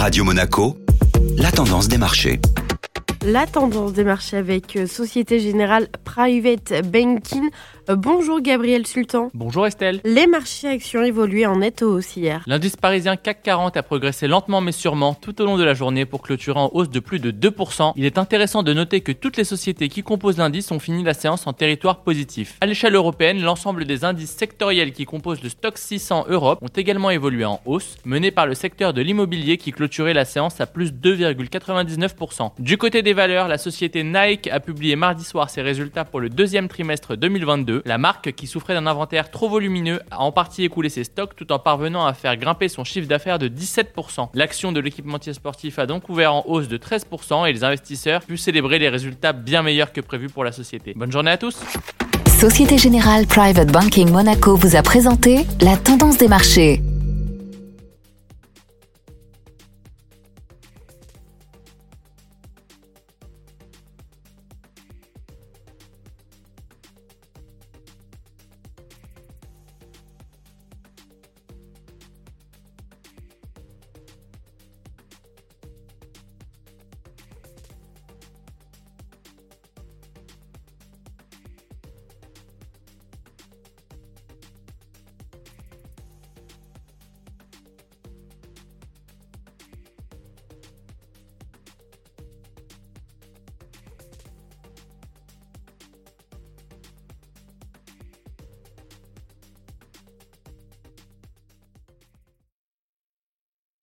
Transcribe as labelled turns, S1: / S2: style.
S1: Radio Monaco, la tendance des marchés.
S2: La tendance des marchés avec euh, Société Générale Private Banking. Euh, bonjour Gabriel Sultan.
S3: Bonjour Estelle.
S2: Les marchés actions évoluaient en nette hausse hier.
S3: L'indice parisien CAC 40 a progressé lentement mais sûrement tout au long de la journée pour clôturer en hausse de plus de 2%. Il est intéressant de noter que toutes les sociétés qui composent l'indice ont fini la séance en territoire positif. À l'échelle européenne, l'ensemble des indices sectoriels qui composent le stock 600 Europe ont également évolué en hausse, menés par le secteur de l'immobilier qui clôturait la séance à plus 2,99%. Du côté des valeurs, la société Nike a publié mardi soir ses résultats pour le deuxième trimestre 2022. La marque, qui souffrait d'un inventaire trop volumineux, a en partie écoulé ses stocks tout en parvenant à faire grimper son chiffre d'affaires de 17%. L'action de l'équipementier sportif a donc ouvert en hausse de 13% et les investisseurs pu célébrer les résultats bien meilleurs que prévu pour la société. Bonne journée à tous
S4: Société Générale Private Banking Monaco vous a présenté la tendance des marchés.